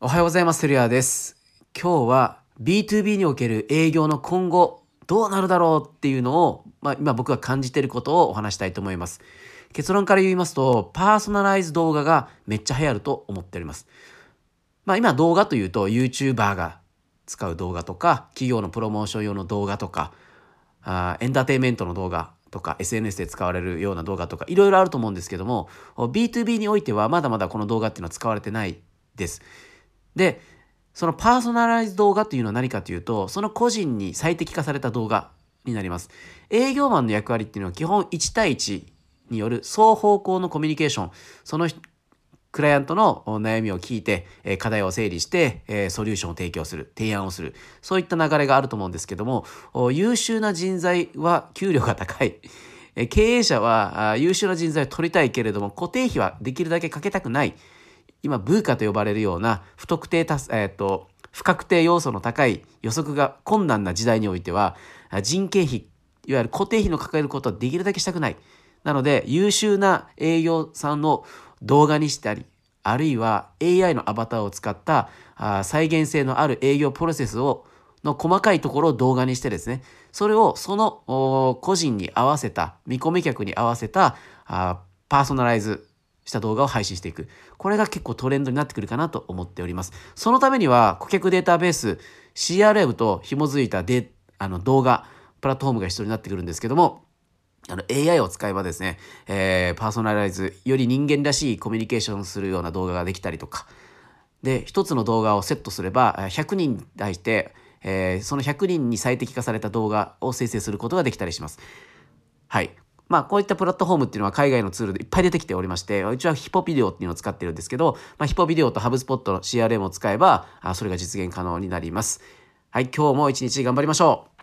おはようございます。テルヤです。今日は B2B における営業の今後どうなるだろうっていうのを、まあ、今僕が感じていることをお話したいと思います。結論から言いますと、パーソナライズ動画がめっちゃ流行ると思っております。まあ今動画というと YouTuber が使う動画とか、企業のプロモーション用の動画とか、あエンターテインメントの動画とか SNS で使われるような動画とかいろいろあると思うんですけども B2B においてはまだまだこの動画っていうのは使われてないです。で、そのパーソナライズ動画というのは何かというと、その個人に最適化された動画になります。営業マンの役割っていうのは基本1対1による双方向のコミュニケーション、そのクライアントの悩みを聞いて、課題を整理して、ソリューションを提供する、提案をする、そういった流れがあると思うんですけども、優秀な人材は給料が高い。経営者は優秀な人材を取りたいけれども、固定費はできるだけかけたくない。今、ブーカと呼ばれるような不特定多、えっ、と、不確定要素の高い予測が困難な時代においては、人件費、いわゆる固定費の抱えることはできるだけしたくない。なので、優秀な営業さんの動画にしたり、あるいは AI のアバターを使ったあ再現性のある営業プロセスをの細かいところを動画にしてですね、それをその個人に合わせた、見込み客に合わせたあパーソナライズした動画を配信していく。これが結構トレンドになってくるかなと思っております。そのためには顧客データベース CRM と紐づいたデあの動画、プラットフォームが必要になってくるんですけども、あの AI を使えばですね、えー、パーソナライズ、より人間らしいコミュニケーションするような動画ができたりとか、で、一つの動画をセットすれば、100人に対して、えー、その100人に最適化された動画を生成することができたりします。はい。まあ、こういったプラットフォームっていうのは海外のツールでいっぱい出てきておりまして、うちはヒポビデオっていうのを使ってるんですけど、まあ、ヒポビデオとハブスポットの CRM を使えば、あそれが実現可能になります。はい、今日も一日頑張りましょう